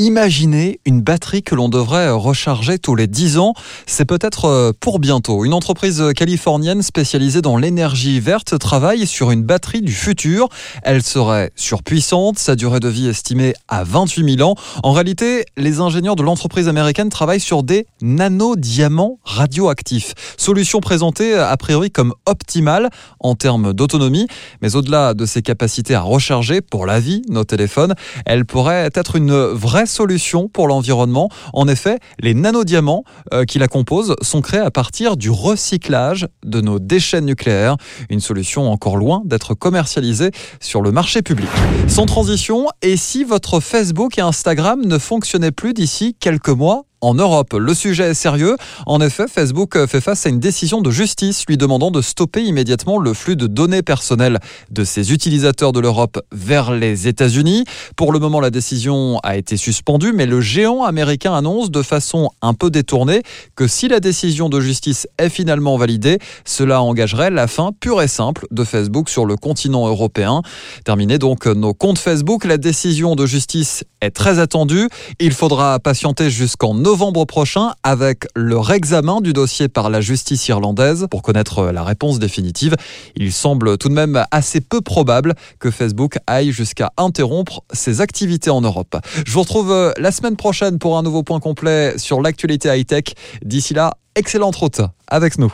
Imaginez une batterie que l'on devrait recharger tous les 10 ans. C'est peut-être euh, pour bientôt. Une entreprise californienne spécialisée dans l'énergie verte travaille sur une batterie du futur. Elle serait surpuissante, sa durée de vie estimée à 28 000 ans. En réalité, les ingénieurs de l'entreprise américaine travaillent sur des nanodiamants radioactifs. Solution présentée a priori comme optimale en termes d'autonomie. Mais au-delà de ses capacités à recharger pour la vie, nos téléphones, elle pourrait être une vraie solution pour l'environnement. En effet, les nanodiamants euh, qui la composent sont créés à partir du recyclage de nos déchets nucléaires. Une solution encore loin d'être commercialisée sur le marché public. Sans transition, et si votre Facebook et Instagram ne fonctionnaient plus d'ici quelques mois? En Europe. Le sujet est sérieux. En effet, Facebook fait face à une décision de justice lui demandant de stopper immédiatement le flux de données personnelles de ses utilisateurs de l'Europe vers les États-Unis. Pour le moment, la décision a été suspendue, mais le géant américain annonce de façon un peu détournée que si la décision de justice est finalement validée, cela engagerait la fin pure et simple de Facebook sur le continent européen. Terminé donc nos comptes Facebook, la décision de justice est très attendue. Il faudra patienter jusqu'en novembre prochain avec le réexamen du dossier par la justice irlandaise pour connaître la réponse définitive. Il semble tout de même assez peu probable que Facebook aille jusqu'à interrompre ses activités en Europe. Je vous retrouve la semaine prochaine pour un nouveau point complet sur l'actualité high-tech. D'ici là, excellente route avec nous.